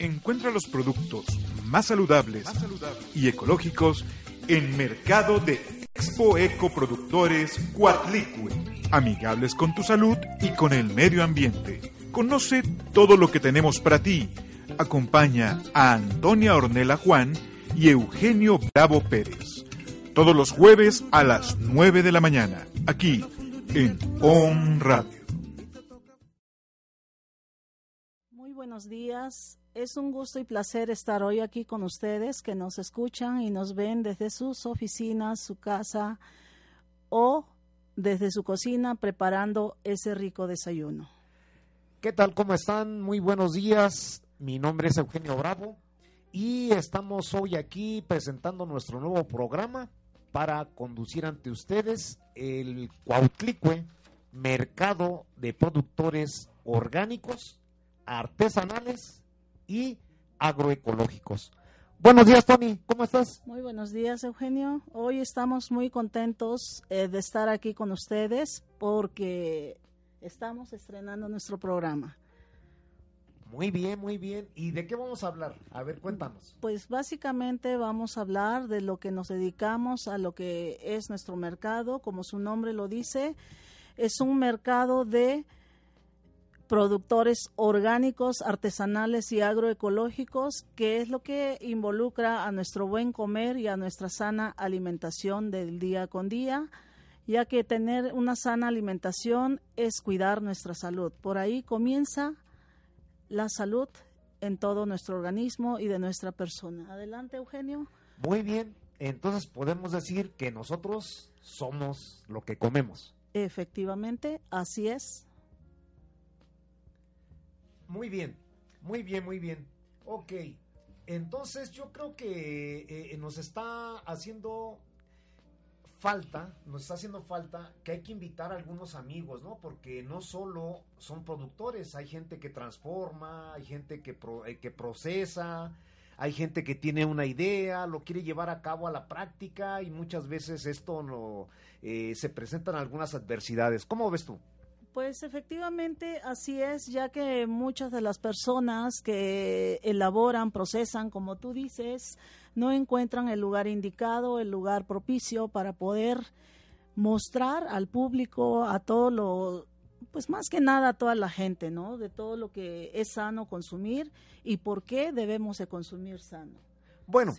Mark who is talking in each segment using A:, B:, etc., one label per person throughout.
A: Encuentra los productos más saludables, y ecológicos en Mercado de Expo Eco Productores Cuatlicue. Amigables con tu salud y con el medio ambiente. Conoce todo lo que tenemos para ti. Acompaña a Antonia Ornella Juan y Eugenio Bravo Pérez. Todos los jueves a las 9 de la mañana, aquí en On Radio.
B: Muy buenos días. Es un gusto y placer estar hoy aquí con ustedes que nos escuchan y nos ven desde sus oficinas, su casa o desde su cocina preparando ese rico desayuno.
C: ¿Qué tal? ¿Cómo están? Muy buenos días. Mi nombre es Eugenio Bravo y estamos hoy aquí presentando nuestro nuevo programa para conducir ante ustedes el Cuautlicue, Mercado de Productores Orgánicos, Artesanales y Agroecológicos. Buenos días, Tony. ¿Cómo estás?
B: Muy buenos días, Eugenio. Hoy estamos muy contentos eh, de estar aquí con ustedes porque estamos estrenando nuestro programa.
C: Muy bien, muy bien. ¿Y de qué vamos a hablar? A ver, cuéntanos.
B: Pues básicamente vamos a hablar de lo que nos dedicamos a lo que es nuestro mercado, como su nombre lo dice, es un mercado de productores orgánicos, artesanales y agroecológicos, que es lo que involucra a nuestro buen comer y a nuestra sana alimentación del día con día, ya que tener una sana alimentación es cuidar nuestra salud. Por ahí comienza la salud en todo nuestro organismo y de nuestra persona. Adelante, Eugenio.
C: Muy bien, entonces podemos decir que nosotros somos lo que comemos.
B: Efectivamente, así es.
C: Muy bien, muy bien, muy bien. Ok, entonces yo creo que eh, nos está haciendo falta, nos está haciendo falta que hay que invitar a algunos amigos, ¿no? Porque no solo son productores, hay gente que transforma, hay gente que, eh, que procesa, hay gente que tiene una idea, lo quiere llevar a cabo a la práctica y muchas veces esto no eh, se presentan algunas adversidades. ¿Cómo ves tú?
B: Pues efectivamente así es, ya que muchas de las personas que elaboran, procesan, como tú dices, no encuentran el lugar indicado, el lugar propicio para poder mostrar al público, a todo lo, pues más que nada a toda la gente, ¿no? De todo lo que es sano consumir y por qué debemos de consumir sano.
C: Bueno,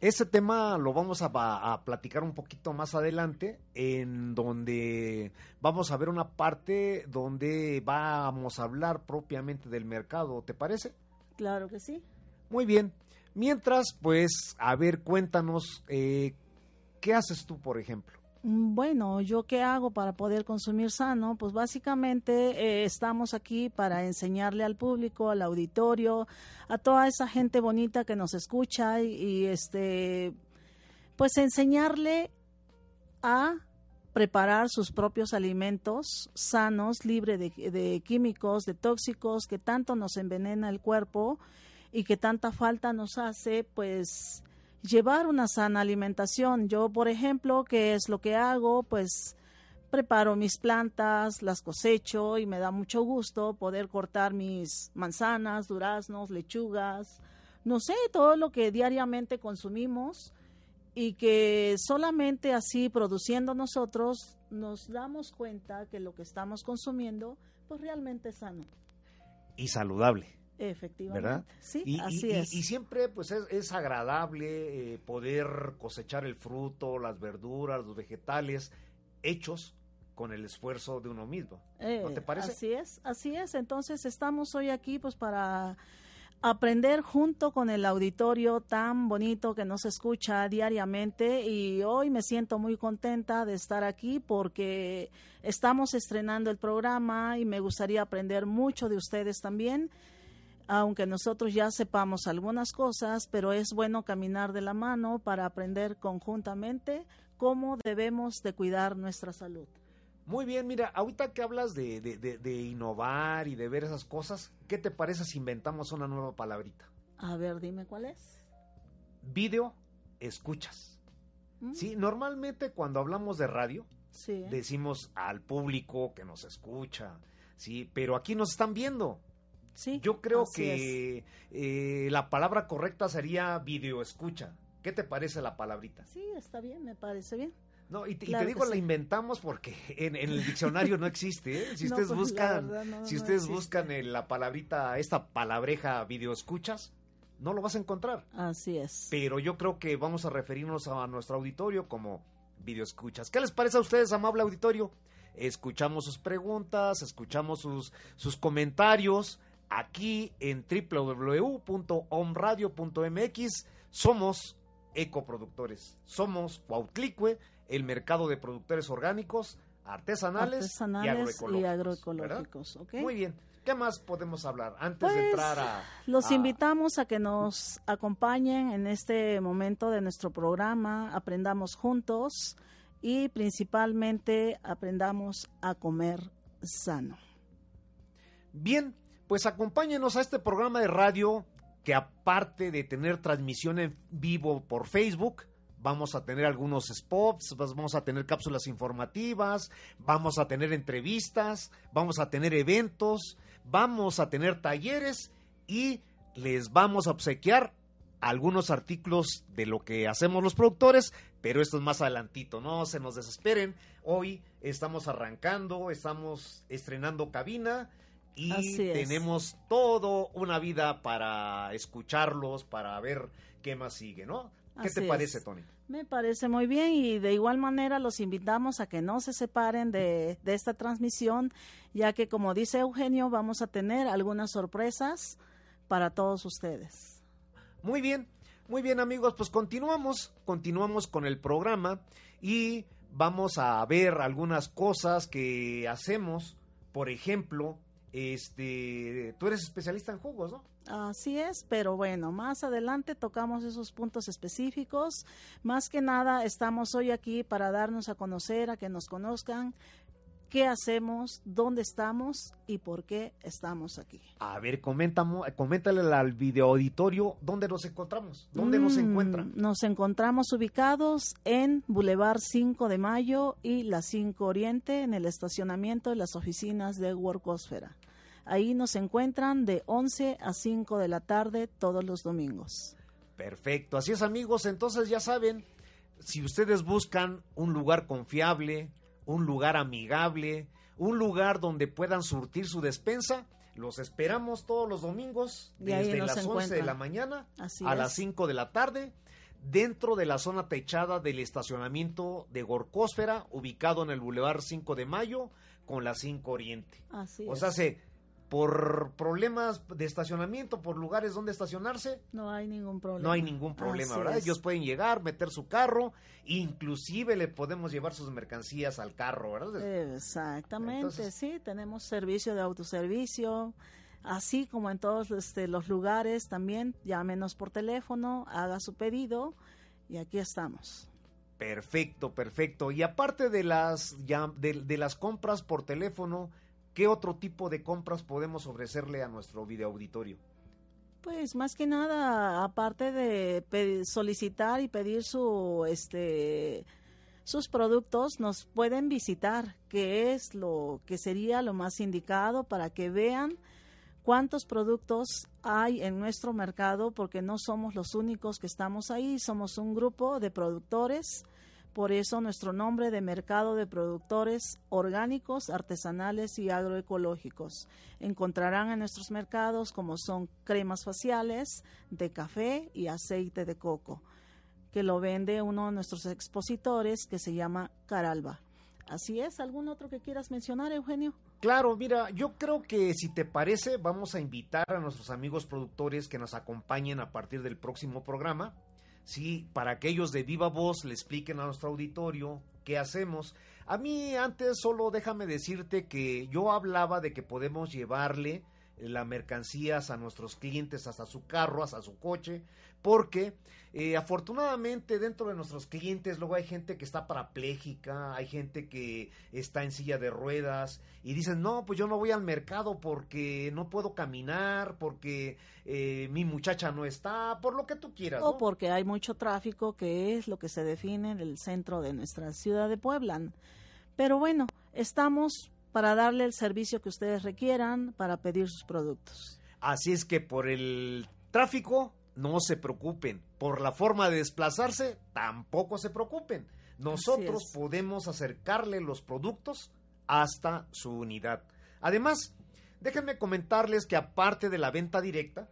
C: ese tema lo vamos a, a, platicar un poquito más adelante, en donde vamos a ver una parte donde vamos a hablar propiamente del mercado, ¿te parece?
B: Claro que sí.
C: Muy bien. Mientras, pues, a ver, cuéntanos, eh, ¿qué haces tú, por ejemplo?
B: Mm, bueno, ¿yo qué hago para poder consumir sano? Pues básicamente eh, estamos aquí para enseñarle al público, al auditorio, a toda esa gente bonita que nos escucha y, este, pues enseñarle a preparar sus propios alimentos sanos, libre de, de químicos, de tóxicos que tanto nos envenena el cuerpo y que tanta falta nos hace, pues llevar una sana alimentación. Yo, por ejemplo, ¿qué es lo que hago? Pues preparo mis plantas, las cosecho y me da mucho gusto poder cortar mis manzanas, duraznos, lechugas, no sé, todo lo que diariamente consumimos y que solamente así produciendo nosotros nos damos cuenta que lo que estamos consumiendo pues realmente es sano.
C: Y saludable.
B: Efectivamente.
C: ¿Verdad?
B: Sí,
C: y,
B: así
C: y,
B: es.
C: Y, siempre pues es, agradable eh, poder cosechar el fruto, las verduras, los vegetales hechos con el esfuerzo de uno mismo. ¿No te
B: Eh,
C: parece?
B: Así es, así es. Entonces estamos hoy aquí pues para aprender junto con el auditorio tan bonito que nos escucha diariamente y hoy me siento muy contenta de estar aquí porque estamos estrenando el programa y me gustaría aprender mucho de ustedes también aunque nosotros ya sepamos algunas cosas, pero es bueno caminar de la mano para aprender conjuntamente cómo debemos de cuidar nuestra salud.
C: Muy bien, mira, ahorita que hablas de, de, de, de innovar y de ver esas cosas, ¿qué te parece si inventamos una nueva palabrita?
B: A ver, dime cuál es.
C: Video escuchas.
B: ¿Mm?
C: Sí, normalmente cuando hablamos de radio,
B: Sí.
C: decimos al público que nos escucha, sí, pero aquí nos están viendo.
B: Sí.
C: Yo creo que eh, la palabra correcta sería video escucha. ¿Qué te parece la palabrita?
B: Sí, está bien, me parece bien.
C: No, y te, y digo, la
B: sí.
C: inventamos porque en, en el diccionario no existe. ¿eh? Si
B: No,
C: ustedes
B: pues,
C: buscan,
B: no,
C: si ustedes buscan en la palabrita, esta palabreja video escuchas, no lo vas a encontrar.
B: Así es.
C: Pero yo creo que vamos a referirnos a nuestro auditorio como video escuchas. ¿Qué les parece a ustedes, amable auditorio? Escuchamos sus preguntas, escuchamos sus, sus comentarios aquí en www.omradio.mx. Somos ecoproductores. Somos Cuautlicue, el mercado de productores orgánicos, artesanales,
B: Artesanales
C: y agroecológicos. Muy bien. ¿Qué más podemos hablar antes de
B: Pues,
C: entrar a...
B: Los
C: a-
B: invitamos a que nos acompañen en este momento de nuestro programa, aprendamos juntos y principalmente aprendamos a comer sano.
C: Bien, pues acompáñenos a este programa de radio que aparte de tener transmisión en vivo por Facebook, vamos a tener algunos spots, vamos a tener cápsulas informativas, vamos a tener entrevistas, vamos a tener eventos, vamos a tener talleres y les vamos a obsequiar algunos artículos de lo que hacemos los productores, pero esto es más adelantito, no se nos desesperen. Hoy estamos arrancando, estamos estrenando cabina y
B: Así es.
C: tenemos todo una vida para escucharlos, para ver qué más sigue, ¿no? ¿Qué te parece,
B: es.
C: Tony?
B: Me parece muy bien y de igual manera los invitamos a que no se separen de, de esta transmisión, ya que como dice Eugenio, vamos a tener algunas sorpresas para todos ustedes.
C: Muy bien, muy bien amigos, pues continuamos, continuamos con el programa y vamos a ver algunas cosas que hacemos, por ejemplo, este, tú eres especialista en jugos, ¿no?
B: Así es, pero bueno, más adelante tocamos esos puntos específicos. Más que nada, estamos hoy aquí para darnos a conocer, a que nos conozcan qué hacemos, dónde estamos y por qué estamos aquí.
C: A ver, coméntale al video auditorio dónde nos encontramos, dónde nos
B: Mm,
C: encuentran.
B: Nos encontramos ubicados en Boulevard 5 de Mayo y la 5 Oriente, en el estacionamiento de las oficinas de Workosfera. Ahí nos encuentran de 11 a 5 de la tarde todos los domingos.
C: Perfecto, así es amigos, entonces ya saben, si ustedes buscan un lugar confiable, un lugar amigable, un lugar donde puedan surtir su despensa, los esperamos todos los domingos
B: Y
C: desde las 11 de la mañana
B: Así
C: a
B: es.
C: las 5 de la tarde dentro de la zona techada del estacionamiento de Gorcósfera, ubicado en el Boulevard 5 de Mayo con la 5 Oriente.
B: Así
C: O
B: es.
C: sea, se, por problemas de estacionamiento, por lugares donde estacionarse,
B: no hay ningún problema.
C: no hay ningún problema,
B: Así
C: ¿verdad?
B: es.
C: Ellos pueden llegar, meter su carro, inclusive le podemos llevar sus mercancías al carro, ¿verdad?
B: Exactamente,
C: Entonces-
B: sí, tenemos servicio de autoservicio, así como en todos este, los lugares también, llámenos por teléfono, haga su pedido y aquí estamos.
C: Perfecto, perfecto. Y aparte de las ya- de, de las compras por teléfono, ¿qué otro tipo de compras podemos ofrecerle a nuestro video auditorio?
B: Pues más que nada, aparte de pe- solicitar y pedir su este sus productos, nos pueden visitar, que es lo que sería lo más indicado para que vean cuántos productos hay en nuestro mercado, porque no somos los únicos que estamos ahí, somos un grupo de productores, por eso nuestro nombre de Mercado de Productores Orgánicos, Artesanales y Agroecológicos. Encontrarán en nuestros mercados como son cremas faciales de café y aceite de coco, que lo vende uno de nuestros expositores que se llama Caralba. Así es, ¿algún otro que quieras mencionar, Eugenio?
C: Claro, mira, yo creo que si te parece, vamos a invitar a nuestros amigos productores que nos acompañen a partir del próximo programa. Sí, para que ellos de viva voz le expliquen a nuestro auditorio qué hacemos. A mí antes solo déjame decirte que yo hablaba de que podemos llevarle las mercancías a nuestros clientes hasta su carro, hasta su coche, porque eh, afortunadamente dentro de nuestros clientes luego hay gente que está parapléjica, hay gente que está en silla de ruedas y dicen, no, pues yo no voy al mercado porque no puedo caminar, porque eh, mi muchacha no está, por lo que tú quieras.
B: O porque hay mucho tráfico, que es lo que se define en el centro de nuestra ciudad de Puebla. Pero bueno, estamos para darle el servicio que ustedes requieran para pedir sus productos.
C: Así es que por el tráfico, no se preocupen. Por la forma de desplazarse, tampoco se preocupen. Nosotros podemos acercarle los productos hasta su unidad. Además, déjenme comentarles que aparte de la venta directa,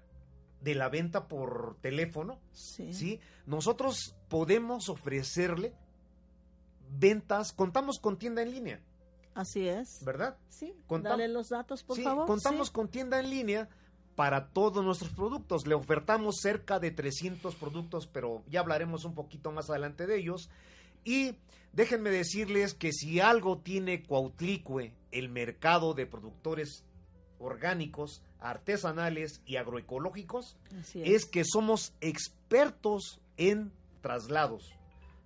C: de la venta por teléfono, sí. nosotros podemos ofrecerle ventas, contamos con tienda en línea.
B: Así es.
C: ¿Verdad?
B: Sí. Dale los datos, por favor.
C: Contamos con tienda en línea para todos nuestros productos. Le ofertamos cerca de 300 productos, pero ya hablaremos un poquito más adelante de ellos. Y déjenme decirles que si algo tiene Cuautlicue, el mercado de productores orgánicos, artesanales y agroecológicos, es. que somos expertos en traslados,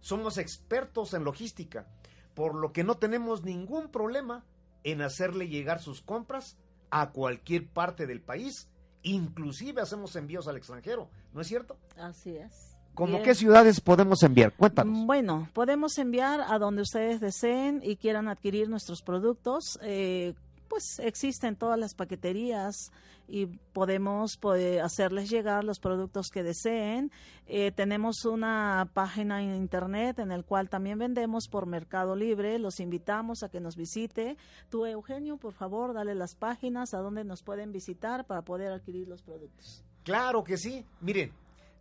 C: somos expertos en logística, por lo que no tenemos ningún problema en hacerle llegar sus compras a cualquier parte del país, inclusive hacemos envíos al extranjero, ¿no es cierto?
B: Así es.
C: ¿Cómo qué ciudades podemos enviar? Cuéntanos.
B: Bueno, podemos enviar a donde ustedes deseen y quieran adquirir nuestros productos. Eh, pues existen todas las paqueterías y podemos hacerles llegar los productos que deseen. Eh, tenemos una página en internet en el cual también vendemos por Mercado Libre. Los invitamos a que nos visite. Tú, Eugenio, por favor, dale las páginas a donde nos pueden visitar para poder adquirir los productos.
C: Claro que sí. Miren,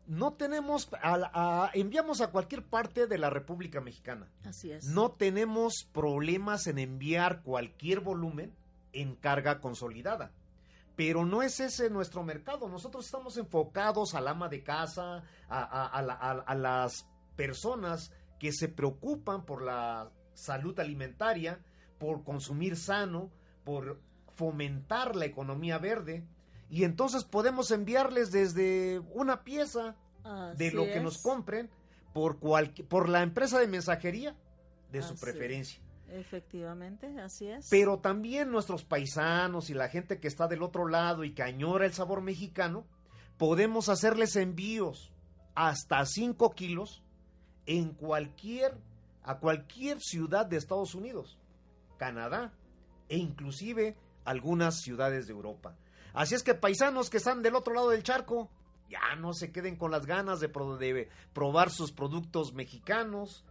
C: no tenemos, a, enviamos a cualquier parte de la República Mexicana.
B: Así es.
C: No tenemos problemas en enviar cualquier volumen en carga consolidada. Pero no es ese nuestro mercado. Nosotros estamos enfocados al ama de casa, a, las personas que se preocupan por la salud alimentaria, por consumir sano, por fomentar la economía verde. Y entonces podemos enviarles desde una pieza de lo que nos compren por, por la empresa de mensajería de su preferencia.
B: Efectivamente, así es.
C: Pero también nuestros paisanos y la gente que está del otro lado y que añora el sabor mexicano, podemos hacerles envíos hasta 5 kilos en cualquier, a cualquier ciudad de Estados Unidos, Canadá e inclusive algunas ciudades de Europa. Así es que paisanos que están del otro lado del charco, ya no se queden con las ganas de, de probar sus productos mexicanos,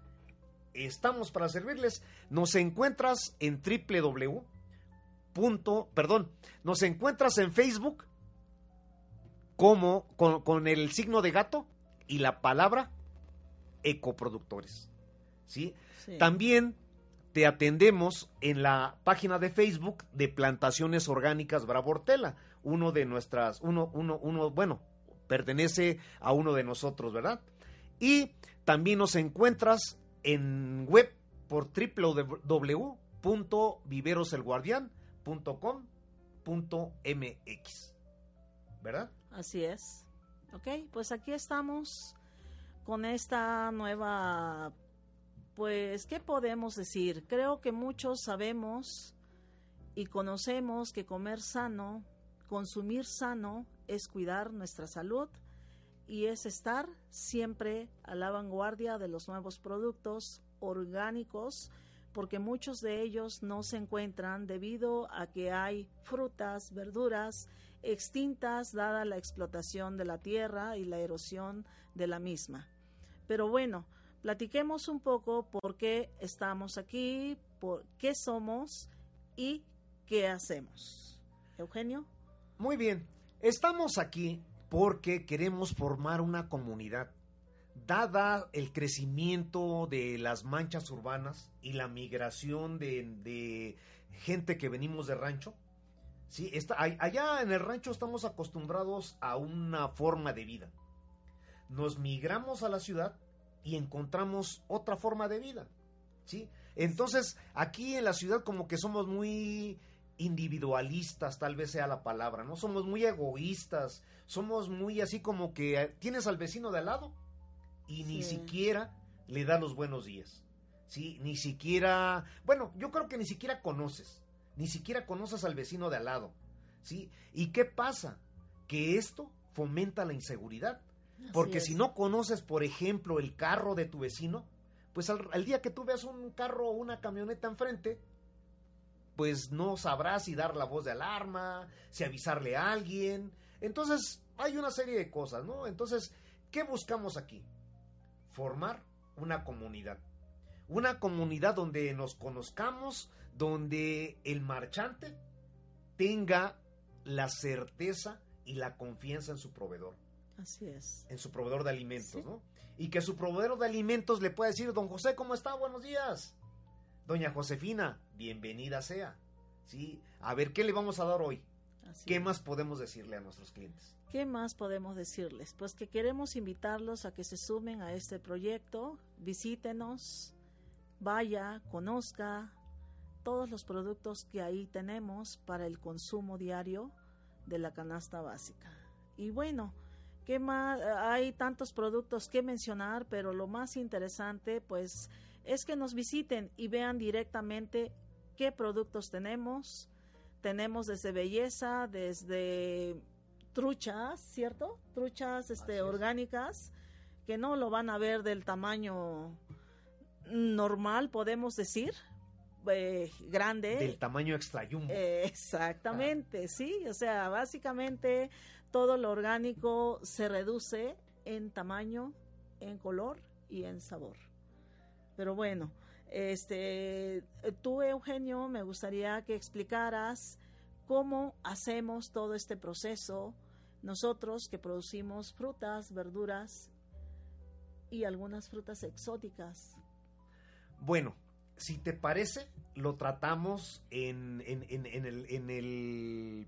C: estamos para servirles. Nos encuentras en www. perdón, nos encuentras en Facebook como con, el signo de gato y la palabra ecoproductores. ¿sí? También te atendemos en la página de Facebook de Plantaciones Orgánicas Bravortela, uno de nuestras, uno, uno, uno, bueno, pertenece a uno de nosotros, ¿verdad? Y también nos encuentras en web por www.viveroselguardian.com.mx. ¿Verdad?
B: Así es. Ok, pues aquí estamos con esta nueva, pues, ¿qué podemos decir? Creo que muchos sabemos y conocemos que comer sano, consumir sano, es cuidar nuestra salud y es estar siempre a la vanguardia de los nuevos productos orgánicos porque muchos de ellos no se encuentran debido a que hay frutas, verduras extintas dada la explotación de la tierra y la erosión de la misma. Pero bueno, platiquemos un poco por qué estamos aquí, por qué somos y qué hacemos. Eugenio.
C: Muy bien, estamos aquí porque queremos formar una comunidad. Dada el crecimiento de las manchas urbanas y la migración de, gente que venimos de rancho, ¿sí? Está, allá en el rancho estamos acostumbrados a una forma de vida. Nos migramos a la ciudad y encontramos otra forma de vida. ¿sí? Entonces, aquí en la ciudad como que somos muy individualistas, tal vez sea la palabra, ¿no? Somos muy egoístas, somos muy así como que eh, tienes al vecino de al lado y ni siquiera le da los buenos días. Sí, ni siquiera, bueno, yo creo que ni siquiera conoces, ni siquiera conoces al vecino de al lado. ¿Sí? ¿Y qué pasa? Que esto fomenta la inseguridad. Porque si no conoces, por ejemplo, el carro de tu vecino, pues al, al, día que tú veas un carro o una camioneta enfrente, pues no sabrá si dar la voz de alarma, si avisarle a alguien. Entonces, hay una serie de cosas, ¿no? Entonces, ¿qué buscamos aquí? Formar una comunidad. Una comunidad donde nos conozcamos, donde el marchante tenga la certeza y la confianza en su proveedor.
B: Así es.
C: En su proveedor de alimentos, ¿no? Y que su proveedor de alimentos le pueda decir, don José, ¿cómo está? Buenos días. Doña Josefina, bienvenida sea. ¿Sí? A ver, ¿qué le vamos a dar hoy? ¿Qué más podemos decirle a nuestros clientes?
B: ¿Qué más podemos decirles? Pues que queremos invitarlos a que se sumen a este proyecto, visítenos, vaya, conozca todos los productos que ahí tenemos para el consumo diario de la canasta básica. Y bueno, ¿qué más? Hay tantos productos que mencionar, pero lo más interesante pues es que nos visiten y vean directamente qué productos tenemos. Tenemos desde belleza, desde truchas, ¿cierto? Truchas este, orgánicas que no lo van a ver del tamaño normal, podemos decir, eh, grande.
C: Del tamaño extra
B: eh, exactamente, sí. O sea, básicamente todo lo orgánico se reduce en tamaño, en color y en sabor. Pero bueno, este, tú Eugenio, me gustaría que explicaras cómo hacemos todo este proceso nosotros que producimos frutas, verduras y algunas frutas exóticas.
C: Bueno, si te parece, lo tratamos en, el,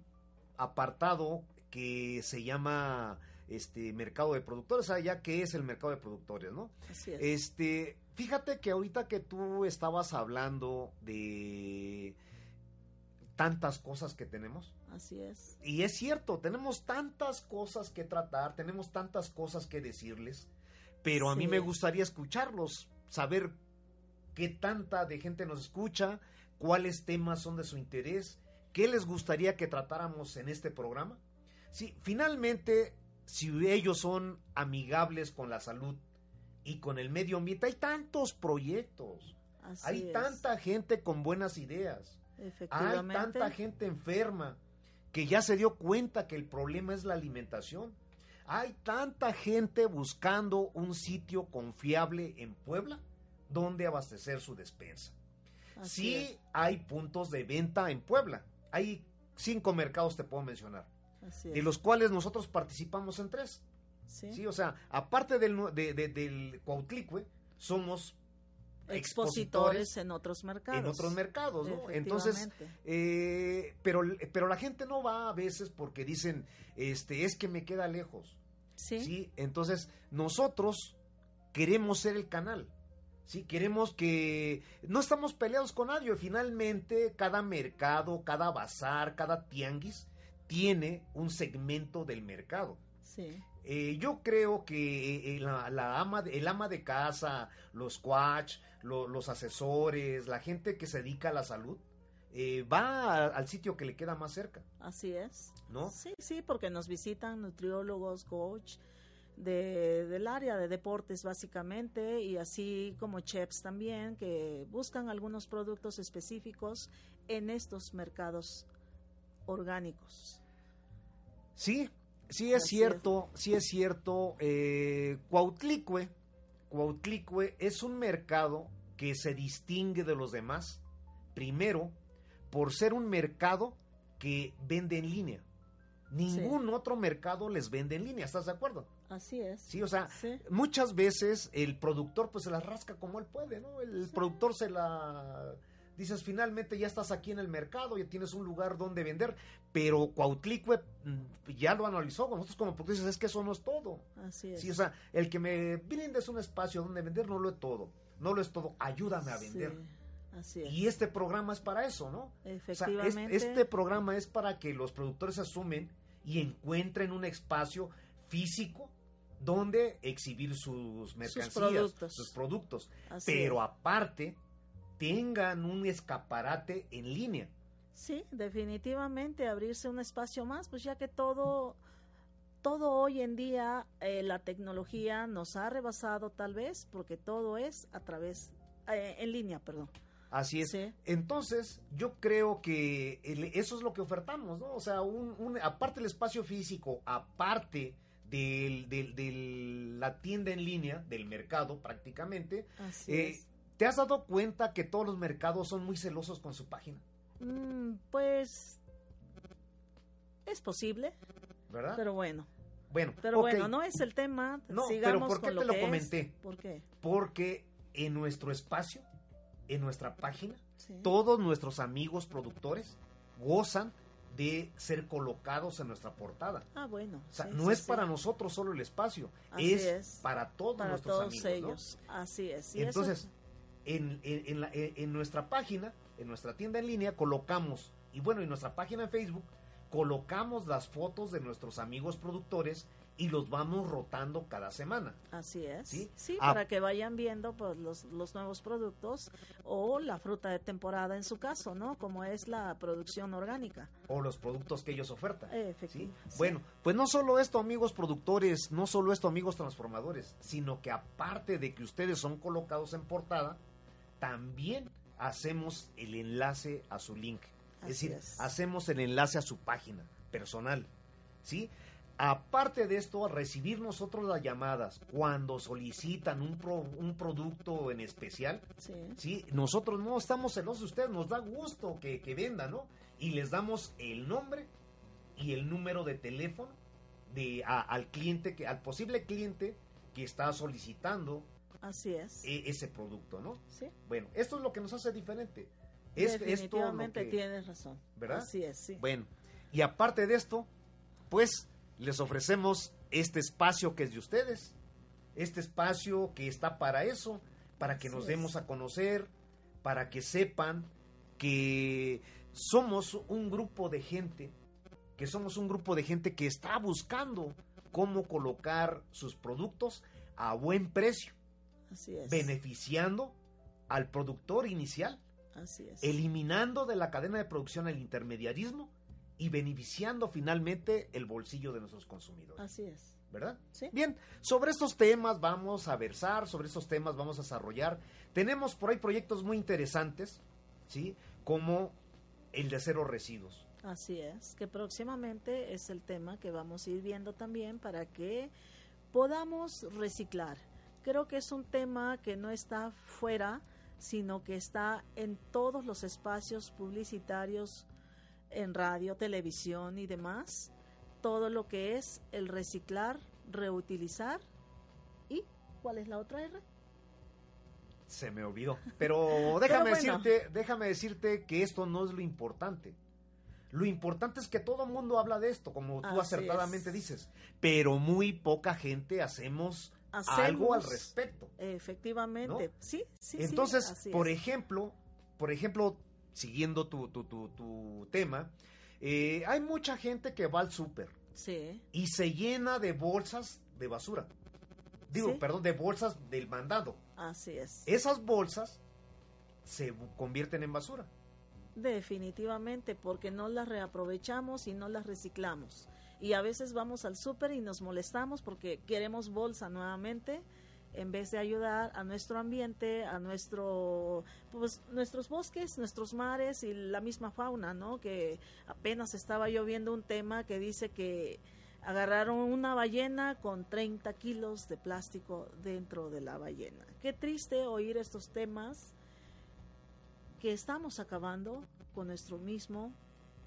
C: apartado que se llama este mercado de productores, allá que es el mercado de productores, ¿no?
B: Así es.
C: Este, fíjate que ahorita que tú estabas hablando de tantas cosas que tenemos.
B: Así es.
C: Y es cierto, tenemos tantas cosas que tratar, tenemos tantas cosas que decirles, pero a mí me gustaría escucharlos, saber qué tanta de gente nos escucha, cuáles temas son de su interés, qué les gustaría que tratáramos en este programa. Sí, finalmente, si ellos son amigables con la salud y con el medio ambiente, hay tantos proyectos, hay tanta gente con buenas ideas. Hay tanta gente enferma que ya se dio cuenta que el problema es la alimentación. Hay tanta gente buscando un sitio confiable en Puebla donde abastecer su despensa. sí hay puntos de venta en Puebla. Hay cinco mercados, te puedo mencionar. De los cuales nosotros participamos en tres. Sí, o sea, aparte del, de, del Cuautlicue, somos
B: expositores, en otros mercados.
C: En otros mercados, ¿no? Entonces, eh, pero, pero la gente no va a veces porque dicen, este, es que me queda lejos.
B: Sí.
C: ¿sí? Entonces, nosotros queremos ser el canal. Sí, queremos que no estamos peleados con nadie. Finalmente, cada mercado, cada bazar, cada tianguis tiene un segmento del mercado.
B: Sí.
C: Eh, yo creo que eh, la, ama, el ama de casa, los coach, los asesores, la gente que se dedica a la salud, eh, va al sitio que le queda más cerca.
B: Así es.
C: ¿No?
B: Sí, sí, porque nos visitan nutriólogos, coach, de, del área de deportes básicamente y así como chefs también que buscan algunos productos específicos en estos mercados orgánicos.
C: Sí, sí es cierto, sí es cierto. Eh, Cuautlicue, Cuautlicue es un mercado que se distingue de los demás, primero, por ser un mercado que vende en línea. Ningún otro mercado les vende en línea, ¿estás de acuerdo?
B: Así es.
C: Sí, o sea, muchas veces el productor pues se la rasca como él puede, ¿no? El productor se la dices finalmente ya estás aquí en el mercado, ya tienes un lugar donde vender, pero Cuautlicue mm, ya lo analizó, nosotros como productores es que eso no es todo.
B: Así es.
C: Sí, o sea, el que me brindes un espacio donde vender no lo es todo, no lo es todo, ayúdame a vender.
B: Así es.
C: Y este programa es para eso, ¿no?
B: Efectivamente.
C: este programa es para que los productores asumen y encuentren un espacio físico donde exhibir sus mercancías, sus productos, pero aparte tengan un escaparate en línea.
B: Sí, definitivamente abrirse un espacio más, pues ya que todo todo hoy en día eh, la tecnología nos ha rebasado tal vez porque todo es a través eh, en línea, perdón.
C: Así es.
B: Sí.
C: Entonces, yo creo que eso es lo que ofertamos, ¿no? O sea, un, un- aparte del espacio físico, aparte del, del- del- la tienda en línea, del mercado prácticamente,
B: Así
C: eh,
B: es.
C: ¿Te has dado cuenta que todos los mercados son muy celosos con su página?
B: Mm, pues es posible,
C: ¿Verdad?
B: pero bueno.
C: bueno,
B: Pero bueno, no es el tema.
C: No, pero
B: Sigamos
C: ¿por qué
B: con
C: te
B: lo
C: lo
B: que es.
C: comenté?
B: ¿Por qué?
C: porque en nuestro espacio, en nuestra página,
B: Sí.
C: todos nuestros amigos productores gozan de ser colocados en nuestra portada.
B: Ah, bueno.
C: O sea,
B: sí,
C: no
B: sí,
C: es
B: sí.
C: para nosotros solo el espacio, es,
B: es.
C: para todos
B: para
C: nuestros
B: todos
C: amigos. ¿no?
B: ellos. Así es. Y eso-
C: Entonces, en, en- en la- en- nuestra página, en nuestra tienda en línea, colocamos, y bueno, en nuestra página en Facebook, colocamos las fotos de nuestros amigos productores y los vamos rotando cada semana.
B: Así es.
C: ¿Sí?
B: Sí,
C: Ah.
B: para que vayan viendo pues los, los nuevos productos o la fruta de temporada en su caso, ¿no? Como es la producción orgánica.
C: O los productos que ellos ofertan. ¿sí?
B: Efectivo. sí.
C: Bueno, pues no solo esto, amigos productores, no solo esto, amigos transformadores, sino que aparte de que ustedes son colocados en portada, también hacemos el enlace a su link. Es decir,
B: es.
C: hacemos el enlace a su página personal. ¿Sí? Aparte de esto, al recibir nosotros las llamadas cuando solicitan un, pro- un producto en especial,
B: Sí.
C: ¿sí? Nosotros no estamos celosos de ustedes, nos da gusto que, que vendan, ¿no? Y les damos el nombre y el número de teléfono de, a- al cliente, que, al posible cliente que está solicitando
B: Así es.
C: e- ese producto, ¿no?
B: Sí.
C: Bueno, esto es lo que nos hace diferente. Es,
B: Definitivamente
C: que-
B: tienes razón.
C: ¿Verdad?
B: Así es, sí.
C: Bueno, y aparte de esto, pues les ofrecemos este espacio que es de ustedes, este espacio que está para eso, para que
B: Así
C: nos
B: es.
C: demos a conocer, para que sepan que somos un grupo de gente, que somos un grupo de gente que está buscando cómo colocar sus productos a buen precio,
B: Así es.
C: beneficiando al productor inicial
B: Así es.
C: eliminando de la cadena de producción el intermediarismo y beneficiando finalmente el bolsillo de nuestros consumidores,
B: Así es.
C: ¿verdad?
B: Sí.
C: Bien, sobre estos temas vamos a versar, sobre estos temas vamos a desarrollar. Tenemos por ahí proyectos muy interesantes, ¿sí? Como el de cero residuos.
B: Así es, que próximamente es el tema que vamos a ir viendo también para que podamos reciclar. Creo que es un tema que no está fuera, sino que está en todos los espacios publicitarios, en radio, televisión y demás. Todo lo que es el reciclar, reutilizar y ¿cuál es la otra R?
C: Se me olvidó. Pero déjame
B: bueno.
C: decirte, déjame decirte que esto no es lo importante. Lo importante es que todo el mundo habla de esto, como tú
B: Así
C: acertadamente
B: es.
C: dices. Pero muy poca gente hacemos,
B: Hacemos,
C: algo al respecto.
B: Efectivamente,
C: ¿No?
B: sí, sí.
C: Entonces, por
B: es.
C: ejemplo, por ejemplo, siguiendo tu, tu, tu, tu tema, eh, hay mucha gente que va al súper
B: Sí,
C: y se llena de bolsas de basura. Digo,
B: Sí.
C: perdón, de bolsas del mandado.
B: así es.
C: Esas bolsas se convierten en basura.
B: Definitivamente, porque no las reaprovechamos y no las reciclamos. Y a veces vamos al súper y nos molestamos porque queremos bolsa nuevamente en vez de ayudar a nuestro ambiente, a nuestro pues nuestros bosques, nuestros mares y la misma fauna, ¿no? Que apenas estaba yo viendo un tema que dice que agarraron una ballena con 30 kilos de plástico dentro de la ballena. Qué triste oír estos temas que estamos acabando con nuestro mismo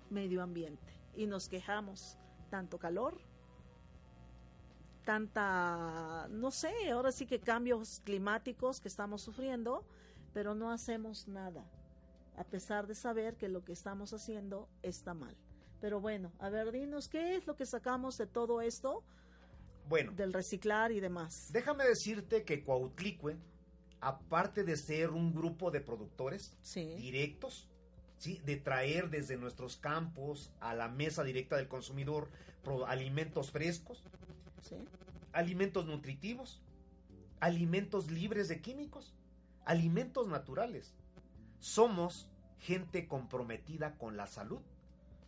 B: medio ambiente y nos quejamos tanto calor, tanta, no sé, ahora sí que cambios climáticos que estamos sufriendo, pero no hacemos nada, a pesar de saber que lo que estamos haciendo está mal. Pero bueno, a ver, dinos, ¿qué es lo que sacamos de todo esto,
C: Bueno,
B: del reciclar y demás?
C: déjame decirte que Cuautlicue, aparte de ser un grupo de productores
B: Sí,
C: directos, ¿sí? de traer desde nuestros campos a la mesa directa del consumidor alimentos frescos,
B: sí,
C: alimentos nutritivos, alimentos libres de químicos, alimentos naturales. Somos gente comprometida con la salud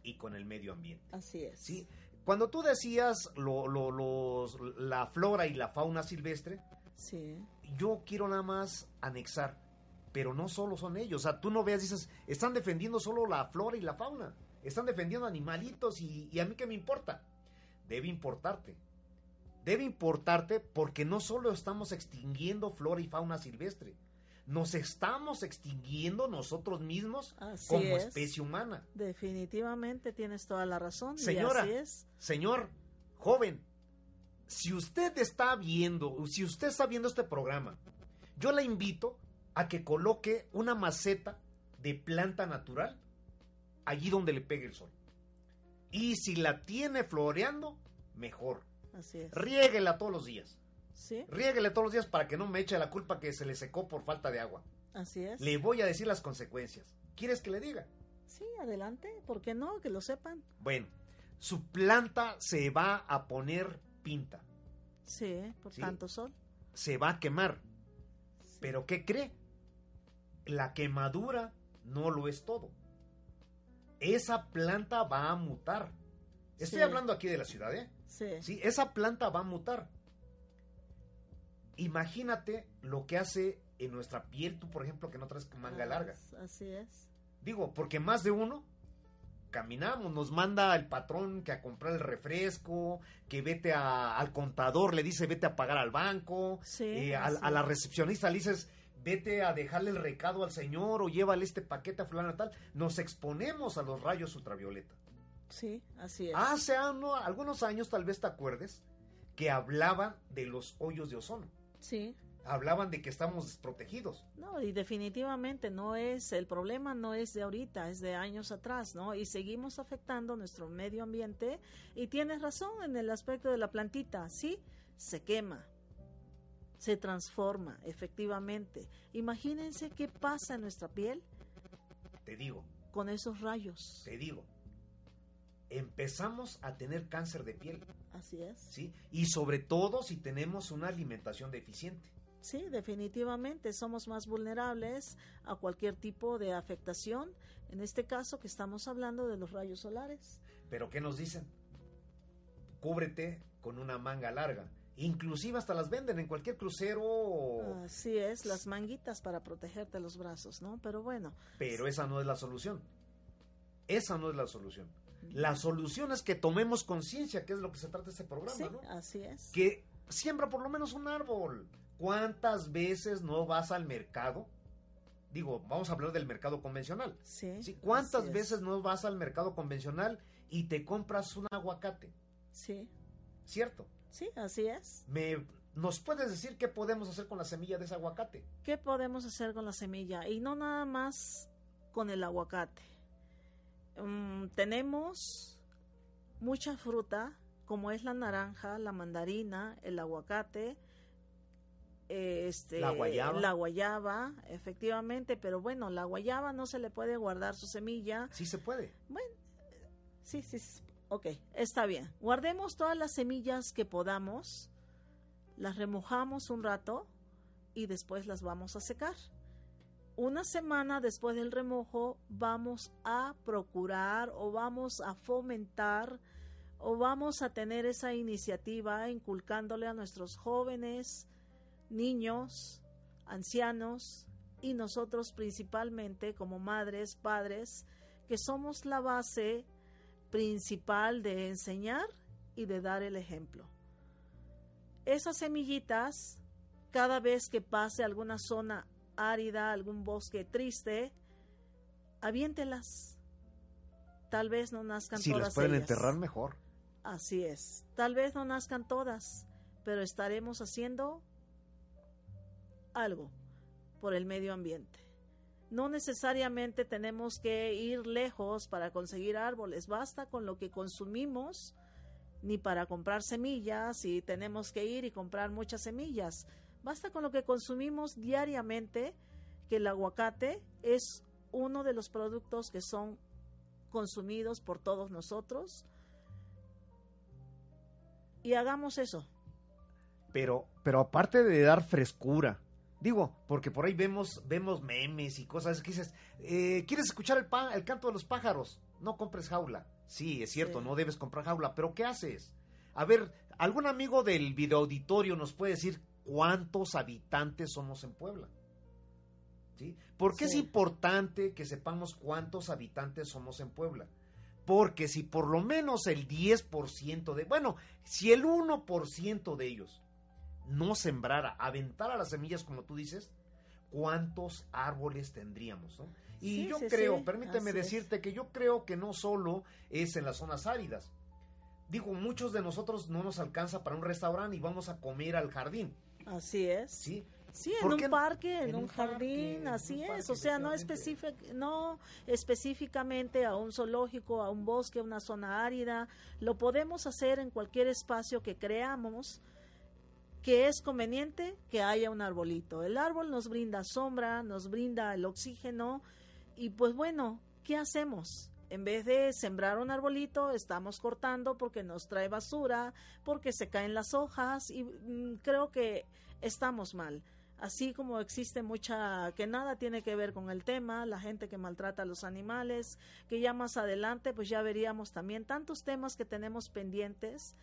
C: y con el medio ambiente.
B: así es.
C: ¿sí? Cuando tú decías lo- lo- los- la flora y la fauna silvestre,
B: Sí,
C: yo quiero nada más anexar Pero no solo son ellos. O sea, tú no veas, dices, están defendiendo solo la flora y la fauna. Están defendiendo animalitos y, y a mí qué me importa. Debe importarte. Debe importarte porque no solo estamos extinguiendo flora y fauna silvestre, nos estamos extinguiendo nosotros mismos
B: Así
C: como
B: es.
C: especie humana.
B: Definitivamente tienes toda la razón. y
C: Señora,
B: así es.
C: señor, joven, si usted está viendo, si usted está viendo este programa, yo la invito a que coloque una maceta de planta natural allí donde le pegue el sol. Y si la tiene floreando, mejor.
B: Así es.
C: Riéguela todos los días.
B: Sí,
C: Riéguele todos los días para que no me eche la culpa que se le secó por falta de agua.
B: así es.
C: Le voy a decir las consecuencias. ¿Quieres que le diga?
B: Sí, adelante. ¿Por qué no? Que lo sepan.
C: Bueno, su planta se va a poner pinta,
B: Sí, por
C: Sí.
B: tanto sol.
C: se va a quemar.
B: Sí.
C: Pero ¿qué cree? La quemadura no lo es todo. Esa planta va a mutar. Estoy
B: Sí.
C: hablando aquí de la ciudad, ¿eh?
B: Sí,
C: Sí, esa planta va a mutar. Imagínate lo que hace en nuestra piel, tú por ejemplo que no traes manga
B: Ah,
C: larga.
B: Así es.
C: Digo, porque más de uno caminamos, nos manda el patrón que a comprar el refresco, que vete a- al contador, le dice vete a pagar al banco,
B: Sí,
C: eh, a, a la recepcionista le dices vete a dejarle el recado al señor o llévale este paquete a fulano tal. Nos exponemos a los rayos ultravioleta.
B: Sí, así es.
C: Hace ano- algunos años, tal vez te acuerdes, que hablaban de los hoyos de ozono.
B: Sí.
C: Hablaban de que estamos desprotegidos.
B: No, y definitivamente no es, el problema no es de ahorita, es de años atrás, ¿no? Y seguimos afectando nuestro medio ambiente. Y tienes razón en el aspecto de la plantita, sí, se quema, se transforma, efectivamente. Imagínense qué pasa en nuestra piel
C: Te digo,
B: con esos rayos.
C: te digo. Empezamos a tener cáncer de piel,
B: Así es.
C: ¿sí? Y sobre todo si tenemos una alimentación deficiente.
B: Sí, definitivamente somos más vulnerables a cualquier tipo de afectación. En este caso que estamos hablando de los rayos solares.
C: Pero ¿qué nos dicen? Cúbrete con una manga larga. Inclusive hasta las venden en cualquier crucero.
B: Así es, las manguitas para protegerte los brazos, ¿no? Pero bueno,
C: Pero esa no es la solución. Esa no es la solución. La solución es que tomemos conciencia, que es lo que se trata este programa,
B: sí,
C: ¿no?
B: así es.
C: Que siembra por lo menos un árbol. ¿Cuántas veces no vas al mercado? Digo, vamos a hablar del mercado convencional.
B: Sí.
C: ¿sí? ¿Cuántas veces no vas al mercado convencional y te compras un aguacate?
B: Sí,
C: ¿Cierto?
B: Sí, así es.
C: Me, ¿Nos puedes decir qué podemos hacer con la semilla de ese aguacate?
B: ¿Qué podemos hacer con la semilla? Y no nada más con el aguacate. Mm, tenemos mucha fruta, como es la naranja, la mandarina, el aguacate, este,
C: La guayaba.
B: la guayaba, efectivamente, pero bueno, la guayaba no se le puede guardar su semilla.
C: Sí se puede.
B: Sí, sí, sí. Ok, está bien. Guardemos todas las semillas que podamos, las remojamos un rato y después las vamos a secar. Una semana después del remojo vamos a procurar o vamos a fomentar o vamos a tener esa iniciativa inculcándole a nuestros jóvenes, niños, ancianos y nosotros principalmente como madres, padres, que somos la base principal de enseñar y de dar el ejemplo. Esas semillitas, cada vez que pase alguna zona árida, algún bosque triste, aviéntelas. Tal vez no nazcan
C: Si
B: todas
C: las pueden
B: ellas.
C: enterrar mejor.
B: Así es. Tal vez no nazcan todas, pero estaremos haciendo algo por el medio ambiente. No necesariamente tenemos que ir lejos para conseguir árboles, basta con lo que consumimos, ni para comprar semillas y tenemos que ir y comprar muchas semillas. Basta con lo que consumimos diariamente, que el aguacate es uno de los productos que son consumidos por todos nosotros. Y hagamos eso.
C: Pero, pero aparte de dar frescura, digo, porque por ahí vemos, vemos memes y cosas que dices, eh, ¿quieres escuchar el, pa- el canto de los pájaros? No compres jaula. Sí, es cierto,
B: Sí.
C: no debes comprar jaula, pero ¿qué haces? A ver, ¿algún amigo del videoauditorio nos puede decir cuántos habitantes somos en Puebla? ¿sí? ¿Por qué es importante que sepamos cuántos habitantes somos en Puebla? Porque si por lo menos el 10% de, bueno, si el 1% de ellos no sembrara, aventara las semillas como tú dices, ¿cuántos árboles tendríamos? no? Y
B: Sí,
C: yo
B: sí,
C: creo,
B: sí,
C: permíteme
B: así es.
C: decirte que yo creo que no solo es en las zonas áridas. Digo, muchos de nosotros no nos alcanza para un restaurante y vamos a comer al jardín,
B: Así es.
C: ¿sí?
B: Sí,
C: ¿Por
B: en un parque, en,
C: En
B: un,
C: un parque,
B: jardín,
C: en
B: así es. o sea, no, no específicamente a un zoológico, a un bosque, a una zona árida. Lo podemos hacer en cualquier espacio que creamos que es conveniente que haya un arbolito. El árbol nos brinda sombra, nos brinda el oxígeno y pues bueno, ¿qué hacemos? En vez de sembrar un arbolito, estamos cortando porque nos trae basura, porque se caen las hojas y mm, creo que estamos mal. Así como existe mucha que nada tiene que ver con el tema, la gente que maltrata a los animales, que ya más adelante pues ya veríamos también tantos temas que tenemos pendientes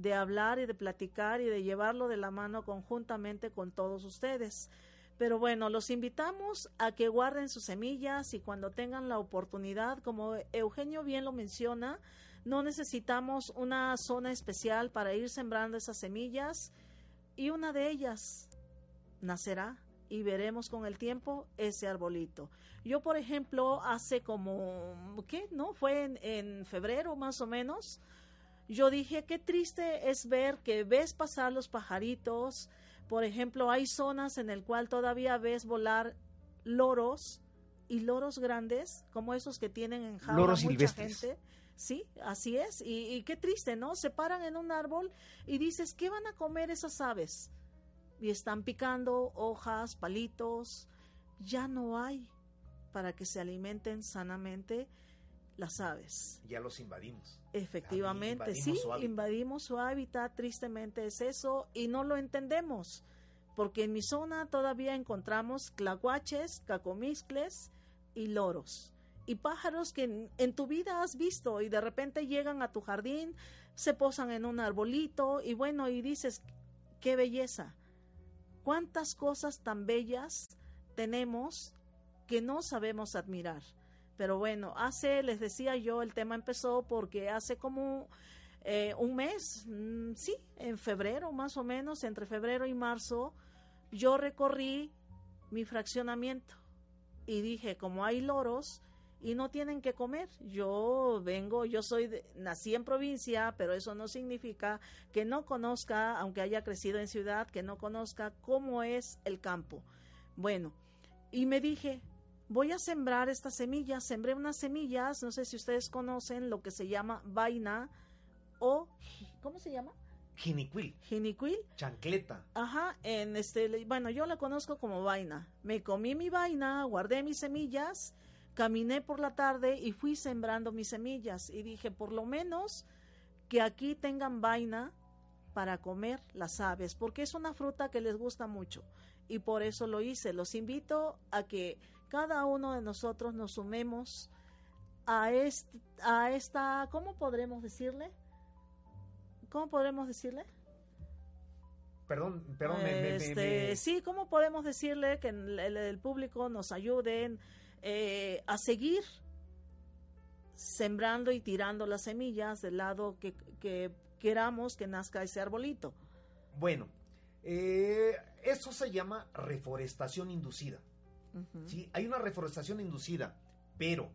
B: de hablar y de platicar y de llevarlo de la mano conjuntamente con todos ustedes. Pero bueno, los invitamos a que guarden sus semillas y cuando tengan la oportunidad, como Eugenio bien lo menciona, no necesitamos una zona especial para ir sembrando esas semillas y una de ellas nacerá y veremos con el tiempo ese arbolito. Yo, por ejemplo, hace como, ¿qué? ¿No? Fue en, en febrero más o menos. Yo dije, qué triste es ver que ves pasar los pajaritos. Por ejemplo, hay zonas en el cual todavía ves volar loros y loros grandes, como esos que tienen en jaula
C: Loros
B: mucha
C: silvestres.
B: gente. Sí, así es. Y, y qué triste, ¿no? Se paran en un árbol y dices, ¿qué van a comer esas aves? Y están picando hojas, palitos. Ya no hay para que se alimenten sanamente las aves.
C: Ya los invadimos.
B: Efectivamente,
C: Invadimos
B: sí,
C: su
B: invadimos su hábitat, tristemente es eso, y no lo entendemos, porque en mi zona todavía encontramos clacuaches, cacomixcles y loros, y pájaros que en, en tu vida has visto y de repente llegan a tu jardín, se posan en un arbolito y bueno, y dices, qué belleza, cuántas cosas tan bellas tenemos que no sabemos admirar. Pero bueno, hace, les decía yo, el tema empezó porque hace como eh, un mes, mm, sí, en febrero más o menos, entre febrero y marzo, yo recorrí mi fraccionamiento y dije, como hay loros y no tienen que comer, yo vengo, yo soy, de- nací en provincia, pero eso no significa que no conozca, aunque haya crecido en ciudad, que no conozca cómo es el campo. Bueno, y me dije, voy a sembrar estas semillas. Sembré unas semillas, no sé si ustedes conocen lo que se llama vaina o, ¿cómo se llama?
C: Jinicuil,
B: Jinicuil.
C: chancleta.
B: Ajá, en este, bueno, yo la conozco como vaina. Me comí mi vaina, guardé mis semillas, caminé por la tarde y fui sembrando mis semillas. Y dije, por lo menos que aquí tengan vaina para comer las aves, porque es una fruta que les gusta mucho. Y por eso lo hice. Los invito a que cada uno de nosotros nos sumemos a, est- a esta, ¿cómo podremos decirle? ¿Cómo podremos decirle?
C: Perdón, perdón, me- me- me-
B: Este,
C: me-
B: Sí, ¿cómo podemos decirle que el, el- el público nos ayuden eh, a seguir sembrando y tirando las semillas del lado que, que queramos que nazca ese arbolito?
C: Bueno, eh, eso se llama reforestación inducida. Sí, hay una reforestación inducida, pero,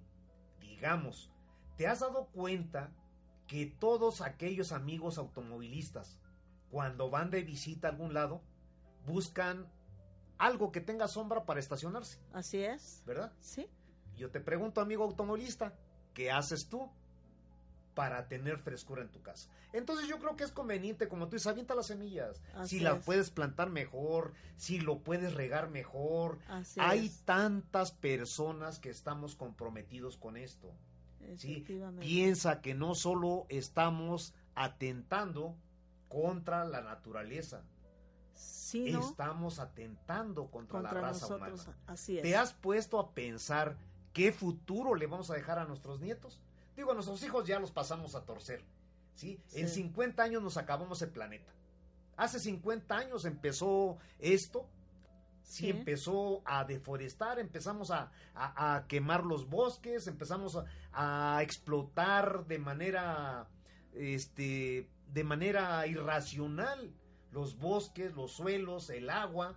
C: digamos, ¿te has dado cuenta que todos aquellos amigos automovilistas, cuando van de visita a algún lado, buscan algo que tenga sombra para estacionarse,
B: Así es.
C: ¿verdad?
B: Sí,
C: Yo te pregunto, amigo automovilista, ¿qué haces tú para tener frescura en tu casa? Entonces yo creo que es conveniente, como tú dices, avienta las semillas.
B: Así
C: si las
B: es.
C: puedes plantar mejor, si lo puedes regar mejor.
B: así
C: Hay
B: es.
C: tantas personas que estamos comprometidos con esto. ¿sí? Piensa que no solo estamos atentando contra la naturaleza,
B: Sí, ¿no?
C: estamos atentando contra,
B: Contra
C: la raza
B: nosotros.
C: humana.
B: Así es.
C: ¿Te has puesto a pensar qué futuro le vamos a dejar a nuestros nietos? Digo, a nuestros hijos ya los pasamos a torcer. ¿sí? En
B: Sí.
C: 50 años nos acabamos el planeta. Hace 50 años empezó esto sí, empezó a deforestar, empezamos a, a, quemar los bosques, empezamos a, a, explotar de manera, este, de manera irracional los bosques, los suelos, el agua.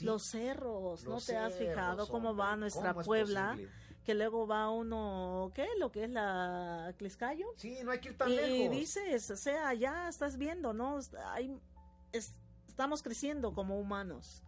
B: Los cerros, ¿no te has fijado cómo va nuestra Puebla? Que luego va uno, ¿qué? Lo que es la Cliscayo.
C: Sí, no hay que ir tan
B: y,
C: lejos.
B: Y dices, o sea, ya estás viendo, ¿no? Hay, estamos creciendo como humanos.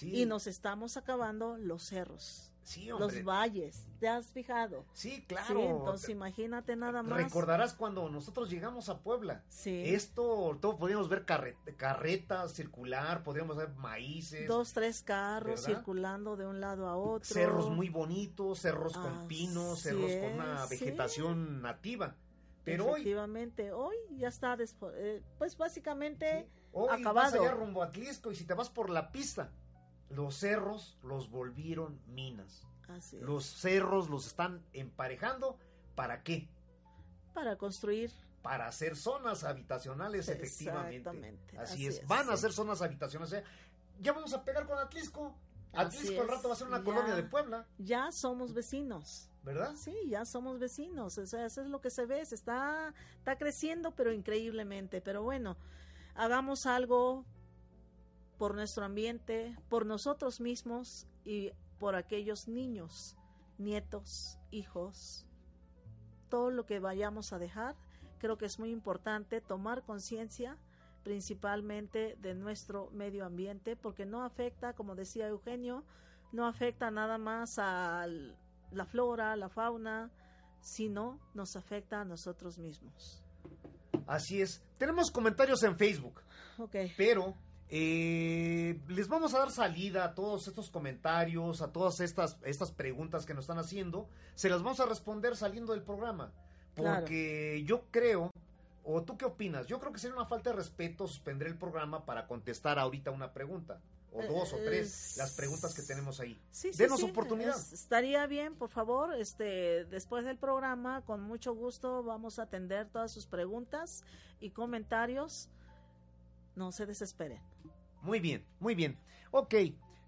B: Y nos estamos acabando los cerros. Los valles, ¿te has fijado?
C: Sí, claro.
B: entonces imagínate nada más.
C: Recordarás cuando nosotros llegamos a Puebla.
B: Sí.
C: Esto, todo podíamos ver carretas circular, podíamos ver maíces.
B: Dos, tres carros circulando de un lado a otro.
C: Cerros muy bonitos, cerros con pinos, cerros con una vegetación nativa. Pero
B: Efectivamente, hoy, ya está, eh, pues básicamente
C: hoy acabado. Vas allá rumbo a Atlisco y si te vas por la pista, los cerros los volvieron minas. Los cerros los están emparejando. ¿Para qué?
B: Para construir.
C: Para hacer zonas habitacionales, efectivamente. Así, es. Van a hacer zonas habitacionales. Ya vamos a pegar con Atlisco. Atlisco al rato va a ser una colonia de Puebla.
B: Ya somos vecinos.
C: ¿Verdad?
B: Sí, ya somos vecinos. O sea, eso es lo que se ve. Se está, está creciendo, pero increíblemente. Pero bueno, hagamos algo por nuestro ambiente, por nosotros mismos y por aquellos niños, nietos, hijos, todo lo que vayamos a dejar. Creo que es muy importante tomar conciencia principalmente de nuestro medio ambiente porque no afecta, como decía Eugenio, no afecta nada más a la flora, la fauna, sino nos afecta a nosotros mismos.
C: Así es. Tenemos comentarios en Facebook.
B: Ok.
C: Pero eh, les vamos a dar salida a todos estos comentarios, a todas estas, estas preguntas que nos están haciendo. Se las vamos a responder saliendo del programa. Porque yo creo, o tú qué opinas, yo creo que sería una falta de respeto suspender el programa para contestar ahorita una pregunta. O dos o tres, las preguntas que tenemos ahí.
B: Sí,
C: Denos oportunidad.
B: estaría bien, por favor, este, después del programa, con mucho gusto vamos a atender todas sus preguntas y comentarios. No se desesperen.
C: Muy bien, muy bien. Ok,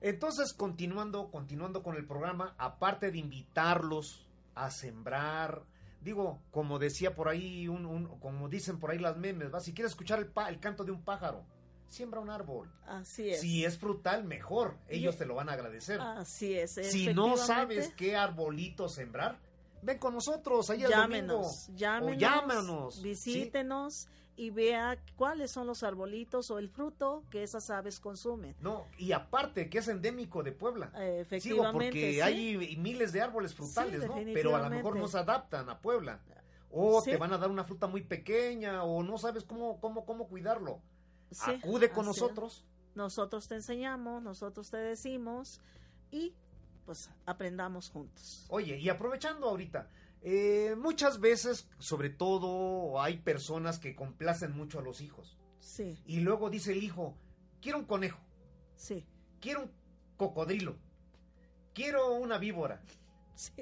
C: entonces continuando, continuando con el programa, aparte de invitarlos a sembrar, digo, como decía por ahí, un, como dicen por ahí las memes, ¿va? si quieres escuchar el, el canto de un pájaro, siembra un árbol.
B: Así es.
C: Si es frutal, mejor. Ellos te lo van a agradecer.
B: Así es.
C: Si no sabes qué arbolito sembrar, ven con nosotros. Ahí
B: llámenos,
C: llámenos,
B: llámenos. Visítenos y vea cuáles son los arbolitos o el fruto que esas aves consumen.
C: No, y aparte que es endémico de Puebla.
B: efectivamente.
C: porque hay miles de árboles frutales, ¿no? Pero a lo mejor no se adaptan a Puebla. O te van a dar una fruta muy pequeña o no sabes cómo cómo cómo cuidarlo. Acude con nosotros.
B: Nosotros te enseñamos, nosotros te decimos y pues aprendamos juntos.
C: Oye, y aprovechando ahorita, eh, muchas veces, sobre todo, hay personas que complacen mucho a los hijos.
B: Sí.
C: Y luego dice el hijo, quiero un conejo.
B: Sí.
C: Quiero un cocodrilo. Quiero una víbora.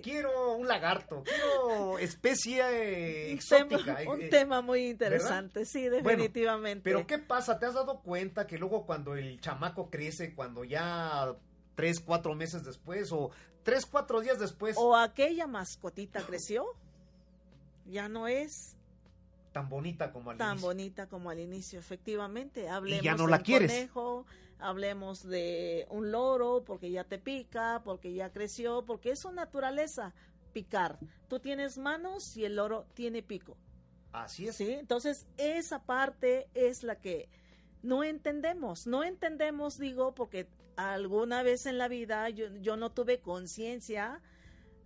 C: Quiero un lagarto, quiero especie eh, exótica.
B: un eh, tema muy interesante, sí, definitivamente.
C: pero ¿qué pasa? ¿Te has dado cuenta que luego cuando el chamaco crece, cuando ya tres, cuatro meses después o tres, cuatro días después.
B: O aquella mascotita creció, ya no es
C: tan bonita como al
B: tan
C: inicio.
B: bonita como al inicio, efectivamente. Hablemos
C: y ya no la quieres.
B: conejo, hablemos de un loro porque ya te pica, porque ya creció, porque es su naturaleza picar. Tú tienes manos y el loro tiene pico.
C: Así es.
B: Sí, entonces esa parte es la que no entendemos, no entendemos, digo, porque alguna vez en la vida yo, no tuve conciencia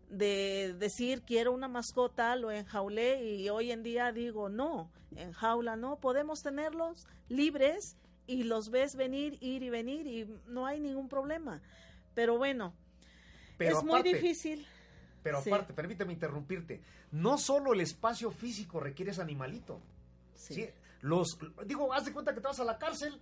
B: de decir quiero una mascota, lo enjaulé y hoy en día digo no, en jaula no, podemos tenerlos libres y los ves venir, ir y venir y no hay ningún problema. Pero bueno, es muy difícil.
C: Pero aparte, permíteme interrumpirte, no solo el espacio físico requiere ese animalito. Sí. Los, digo, haz de cuenta que te vas a la cárcel,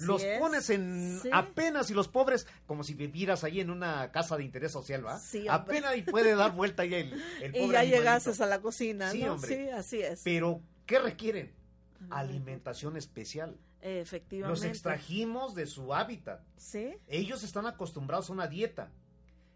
C: los pones en apenas y los pobres, como si vivieras ahí en una casa de interés social, ¿va?
B: Sí,
C: apenas y puede dar vuelta ahí el,
B: el pobre Y ya llegases a la cocina, sí, Hombre. Sí, así es.
C: Pero, ¿qué requieren? alimentación especial.
B: Efectivamente.
C: Los extrajimos de su hábitat.
B: Sí.
C: Ellos están acostumbrados a una dieta.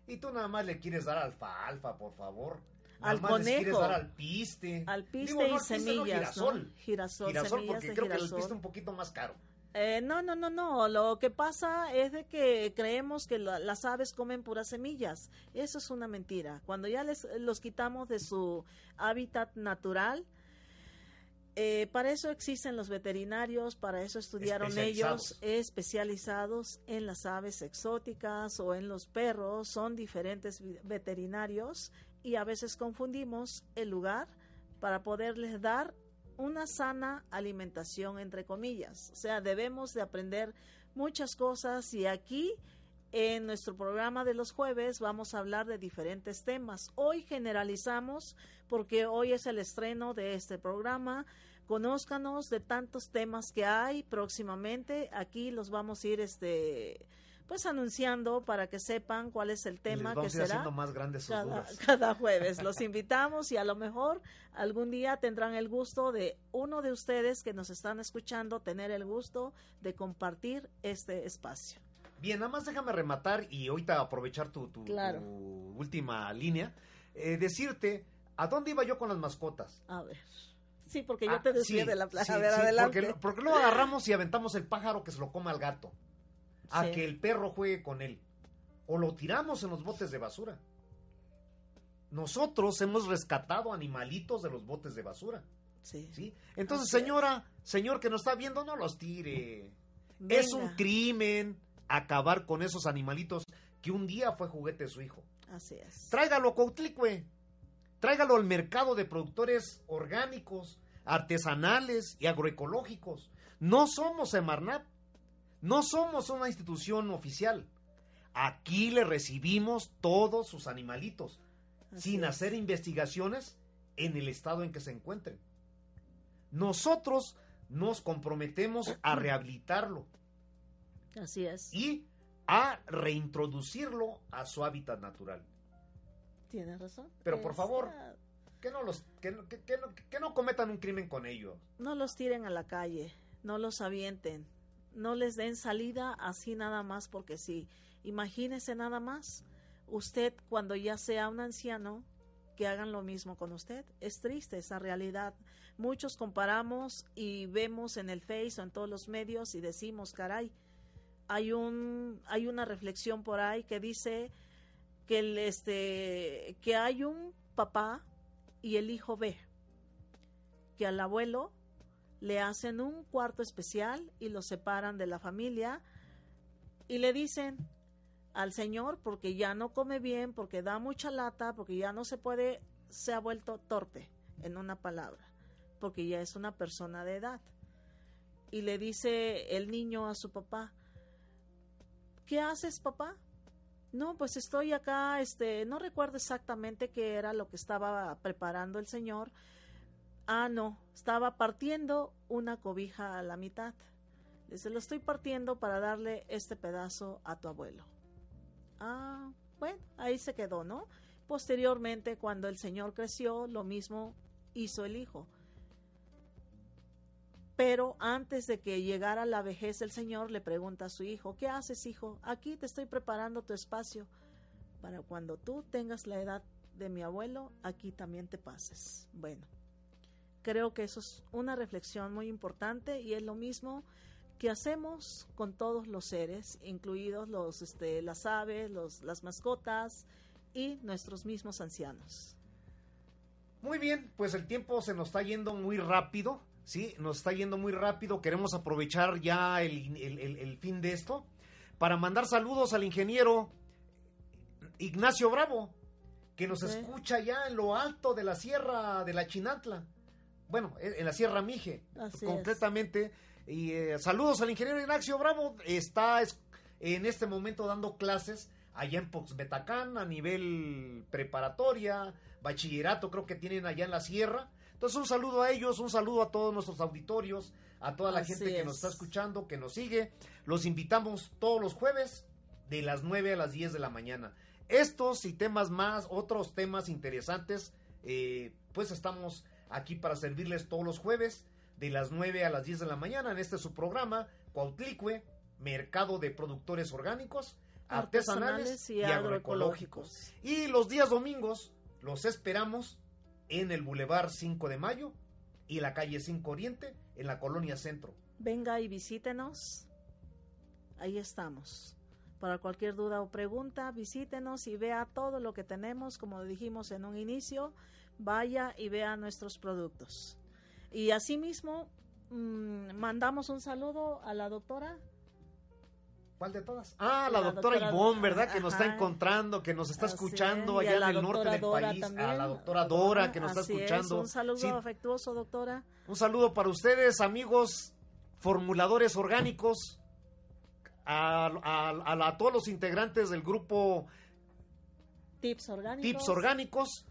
C: Y tú nada más le quieres dar alfalfa, por favor. Nada
B: Al
C: más les quieres
B: conejo.
C: dar al piste.
B: Al piste
C: Digo, no,
B: y
C: al piste no,
B: semillas,
C: girasol.
B: ¿no? Girasol,
C: Girasol,
B: semillas
C: porque creo que el
B: girasol.
C: piste es un poquito más caro.
B: Eh, no, no, no, no. Lo que pasa es de que creemos que la- las aves comen puras semillas. Eso es una mentira. Cuando ya les los quitamos de su hábitat natural, eh, para eso existen los veterinarios, para eso estudiaron ellos
C: Especializados.
B: en las aves exóticas o en los perros. Son diferentes veterinarios y a veces confundimos el lugar para poderles dar una sana alimentación, entre comillas. O sea, debemos de aprender muchas cosas y aquí en nuestro programa de los jueves vamos a hablar de diferentes temas. Hoy generalizamos porque hoy es el estreno de este programa. Conózcanos de tantos temas que hay próximamente. Aquí los vamos a ir este pues anunciando para que sepan cuál es el tema
C: les
B: que
C: a ir
B: será
C: haciendo más grandes sus
B: cada,
C: dudas.
B: cada jueves. Los invitamos y a lo mejor algún día tendrán el gusto de uno de ustedes que nos están escuchando tener el gusto de compartir este espacio.
C: Bien, nada más déjame rematar y ahorita aprovechar tu, tu-
B: Claro.
C: tu última línea. Eh, decirte, ¿a dónde iba yo con las mascotas?
B: A ver. Sí, porque yo
C: Ah,
B: te decía
C: sí,
B: de la plaza.
C: sí,
B: a ver,
C: sí,
B: adelante.
C: Porque, porque luego agarramos y aventamos el pájaro que se lo coma al gato. A
B: Sí.
C: que el perro juegue con él. O lo tiramos en los botes de basura. Nosotros hemos rescatado animalitos de los botes de basura.
B: Sí.
C: ¿sí? Entonces, señora, señor que nos está viendo, no los tire. Es un crimen acabar con esos animalitos que un día fue juguete de su hijo.
B: Así es.
C: Tráigalo a Cuautlicue. Tráigalo al mercado de productores orgánicos, artesanales y agroecológicos. No somos Semarnat. No somos una institución oficial. Aquí le recibimos todos sus animalitos,
B: Así
C: sin
B: es.
C: hacer investigaciones en el estado en que se encuentren. Nosotros nos comprometemos a rehabilitarlo
B: Así es.
C: y a reintroducirlo a su hábitat natural.
B: Tienes razón.
C: Pero, por favor. Que no, los, que, que- que no, que no cometan un crimen con ellos.
B: No los tiren a la calle, no los avienten, no les den salida así nada más porque sí. Imagínese nada más, usted cuando ya sea un anciano, que hagan lo mismo con usted. Es triste esa realidad. Muchos comparamos y vemos en el Face o en todos los medios y decimos, caray, hay un hay una reflexión por ahí que dice que el, este que hay un papá y el hijo ve que al abuelo le hacen un cuarto especial y lo separan de la familia y le dicen al señor porque ya no come bien, porque da mucha lata, porque ya no se puede, se ha vuelto torpe en una palabra, porque ya es una persona de edad. Y le dice el niño a su papá, ¿qué haces papá? No, pues estoy acá, este, no recuerdo exactamente qué era lo que estaba preparando el señor, Ah, no, estaba partiendo una cobija a la mitad. Dice, lo estoy partiendo para darle este pedazo a tu abuelo. Ah, bueno, ahí se quedó, ¿no? Posteriormente, cuando el señor creció, lo mismo hizo el hijo. Pero antes de que llegara la vejez, el señor le pregunta a su hijo, ¿qué haces, hijo? Aquí te estoy preparando tu espacio para cuando tú tengas la edad de mi abuelo, aquí también te pases. Bueno, creo que eso es una reflexión muy importante y es lo mismo que hacemos con todos los seres, incluidos los, este, las aves, los, las mascotas y nuestros mismos ancianos.
C: Muy bien, pues el tiempo se nos está yendo muy rápido, ¿sí? Nos está yendo muy rápido. Queremos aprovechar ya el, el- el- el fin de esto para mandar saludos al ingeniero Ignacio Bravo, que nos escucha ya en lo alto de la sierra de la Chinantla. Bueno, en la Sierra Mije,
B: Así
C: concretamente. Y eh, saludos al ingeniero Ignacio Bravo. Está es- en este momento dando clases allá en Poxmetacán a nivel preparatoria, bachillerato, creo que tienen allá en la sierra. Entonces un saludo a ellos, un saludo a todos nuestros auditorios, a toda la
B: Así
C: gente que nos
B: es.
C: está escuchando, que nos sigue. Los invitamos todos los jueves de las 9 a las 10 de la mañana. Estos y temas más, otros temas interesantes, eh, pues estamos aquí para servirles todos los jueves de las 9 a las 10 de la mañana en este su programa, Cuautlicue, Mercado de Productores Orgánicos, Artesanales, y, agroecológicos. Y los días domingos los esperamos en el Boulevard 5 de Mayo y la calle 5 Oriente en la Colonia Centro.
B: Venga y visítenos. Ahí estamos. Para cualquier duda o pregunta, visítenos y vea todo lo que tenemos, como dijimos en un inicio, vaya y vea nuestros productos. Y asimismo, mmm, mandamos un saludo a la doctora.
C: ¿Cuál de todas? Ah, la, la doctora, Ivonne, ¿verdad? Que nos está encontrando, que nos está escuchando allá en el norte del país. A la doctora Dora, que nos está escuchando.
B: Un saludo afectuoso, doctora.
C: Un saludo para ustedes, amigos formuladores orgánicos a, todos los integrantes del grupo
B: Tips Orgánicos.
C: Tips Orgánicos.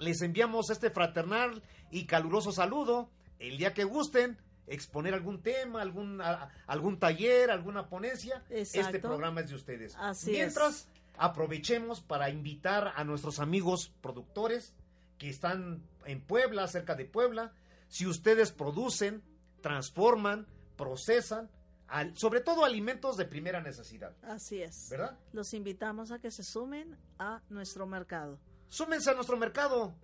C: Les enviamos este fraternal y caluroso saludo. El día que gusten exponer algún tema, algún, algún taller, alguna ponencia, este programa es de ustedes. Mientras, aprovechemos para invitar a nuestros amigos productores que están en Puebla, cerca de Puebla. Si ustedes producen, transforman, procesan, sobre todo alimentos de primera necesidad.
B: Así es.
C: ¿Verdad?
B: Los invitamos a que se sumen a nuestro mercado.
C: Súmense a nuestro mercado.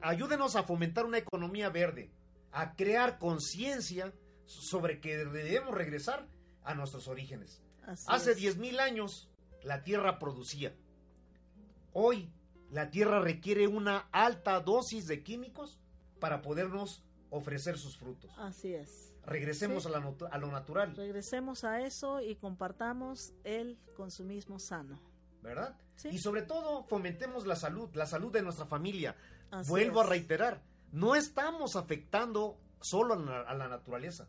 C: ayúdenos a fomentar una economía verde, a crear conciencia sobre que debemos regresar a nuestros orígenes. Hace 10.000 años la tierra producía. Hoy la tierra requiere una alta dosis de químicos para podernos ofrecer sus frutos.
B: Así es.
C: Regresemos a, lo natural.
B: Regresemos a eso y compartamos el consumismo sano.
C: ¿Verdad? Y sobre todo fomentemos la salud, la salud de nuestra familia. Vuelvo a reiterar, no estamos afectando solo a la, naturaleza.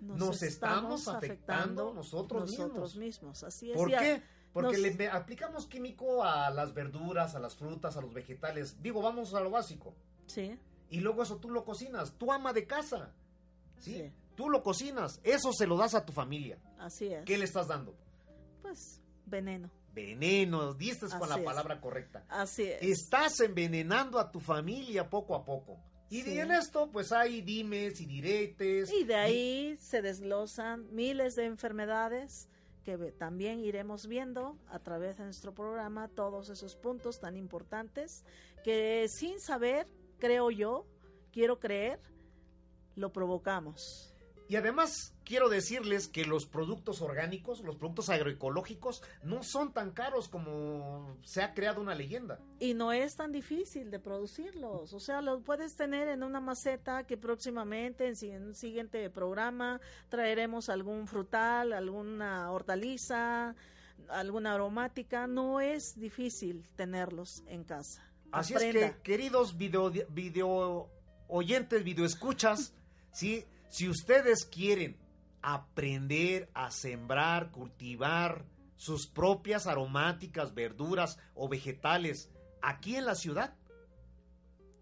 C: Nos, estamos, afectando, nosotros,
B: nosotros mismos. Así es.
C: ¿Por qué? Porque le aplicamos químico a las verduras, a las frutas, a los vegetales. Digo, vamos a lo básico.
B: Sí.
C: Y luego eso tú lo cocinas, tu ama de casa. ¿sí? Tú lo cocinas, eso se lo das a tu familia.
B: Así es.
C: ¿Qué le estás dando?
B: Pues veneno.
C: Veneno, diste con la palabra correcta.
B: Así es.
C: Estás envenenando a tu familia poco a poco. Y en esto, pues hay dimes y diretes.
B: Y de ahí se desglosan miles de enfermedades que también iremos viendo a través de nuestro programa todos esos puntos tan importantes que sin saber, creo yo, quiero creer, lo provocamos.
C: Y además quiero decirles que los productos orgánicos, los productos agroecológicos, no son tan caros como se ha creado una leyenda.
B: Y no es tan difícil de producirlos. O sea, los puedes tener en una maceta que próximamente en un siguiente programa traeremos algún frutal, alguna hortaliza, alguna aromática. No es difícil tenerlos en casa.
C: Así es que, queridos video, video oyentes, videoescuchas, ¿sí? Si ustedes quieren aprender a sembrar, cultivar sus propias aromáticas, verduras o vegetales aquí en la ciudad,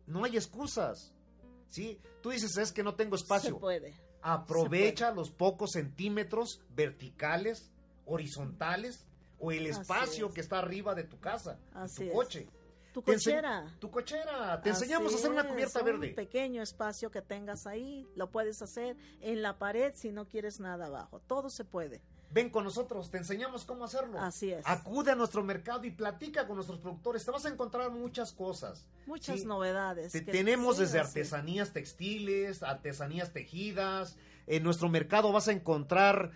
C: no hay excusas. ¿Sí? Tú dices, es que no tengo espacio.
B: Se puede.
C: Aprovecha los pocos centímetros verticales, horizontales o el espacio que está arriba de tu casa, tu coche.
B: Tu cochera.
C: Tu cochera. Te enseñamos a hacer una cubierta verde.
B: Un pequeño espacio que tengas ahí, lo puedes hacer en la pared si no quieres nada abajo. Todo se puede.
C: Ven con nosotros, te enseñamos cómo hacerlo.
B: Así es.
C: Acude a nuestro mercado y platica con nuestros productores. Te vas a encontrar muchas cosas.
B: Muchas novedades.
C: tenemos desde artesanías textiles, artesanías tejidas. En nuestro mercado vas a encontrar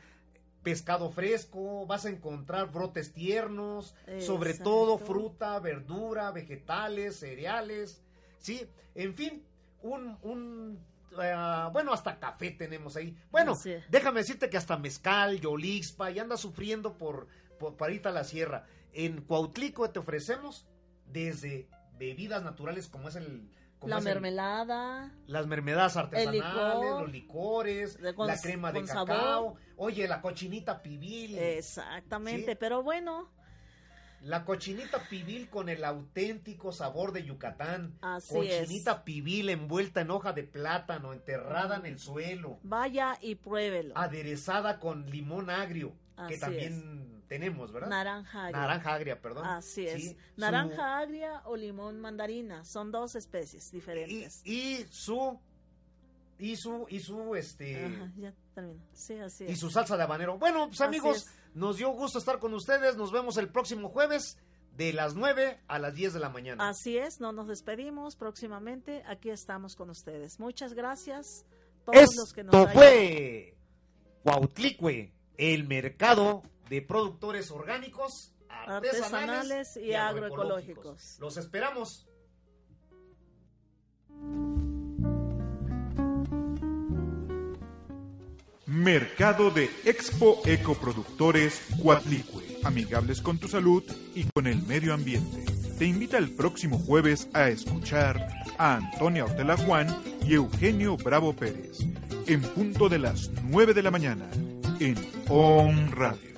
C: pescado fresco, vas a encontrar brotes tiernos, sobre todo fruta, verdura, vegetales, cereales, ¿sí? En fin, un, un eh, bueno, hasta café tenemos ahí. Bueno, déjame decirte que hasta mezcal, yolixpa, y anda sufriendo por, por para a la sierra. En Cuautlico te ofrecemos desde bebidas naturales como es el
B: la mermelada.
C: las mermeladas artesanales, los licores, la crema de cacao. Oye, la cochinita pibil.
B: Exactamente, pero bueno.
C: La cochinita pibil con el auténtico sabor de Yucatán. Así cochinita pibil envuelta en hoja de plátano, enterrada en el suelo.
B: Vaya y pruébelo.
C: Aderezada con limón agrio, que también tenemos, ¿verdad?
B: Naranja agria.
C: Naranja agria, perdón.
B: Así es. Naranja agria o limón mandarina. Son dos especies diferentes.
C: Y, su y su, y su, este...
B: Ajá, ya terminó. Sí, así
C: Y
B: es.
C: su salsa de habanero. Bueno, pues amigos, nos dio gusto estar con ustedes. Nos vemos el próximo jueves de las 9 a las 10 de la mañana.
B: Así es, no nos despedimos próximamente. Aquí estamos con ustedes. Muchas gracias. Todos los que nos
C: Esto fue Cuautlicue, el mercado de productores orgánicos, artesanales,
B: Artesanales y agroecológicos.
C: Los esperamos.
A: Mercado de Expo Ecoproductores Cuatlicue, amigables con tu salud y con el medio ambiente. Te invita el próximo jueves a escuchar a Antonia Ortela Juan y Eugenio Bravo Pérez, en punto de las 9 de la mañana, en On Radio.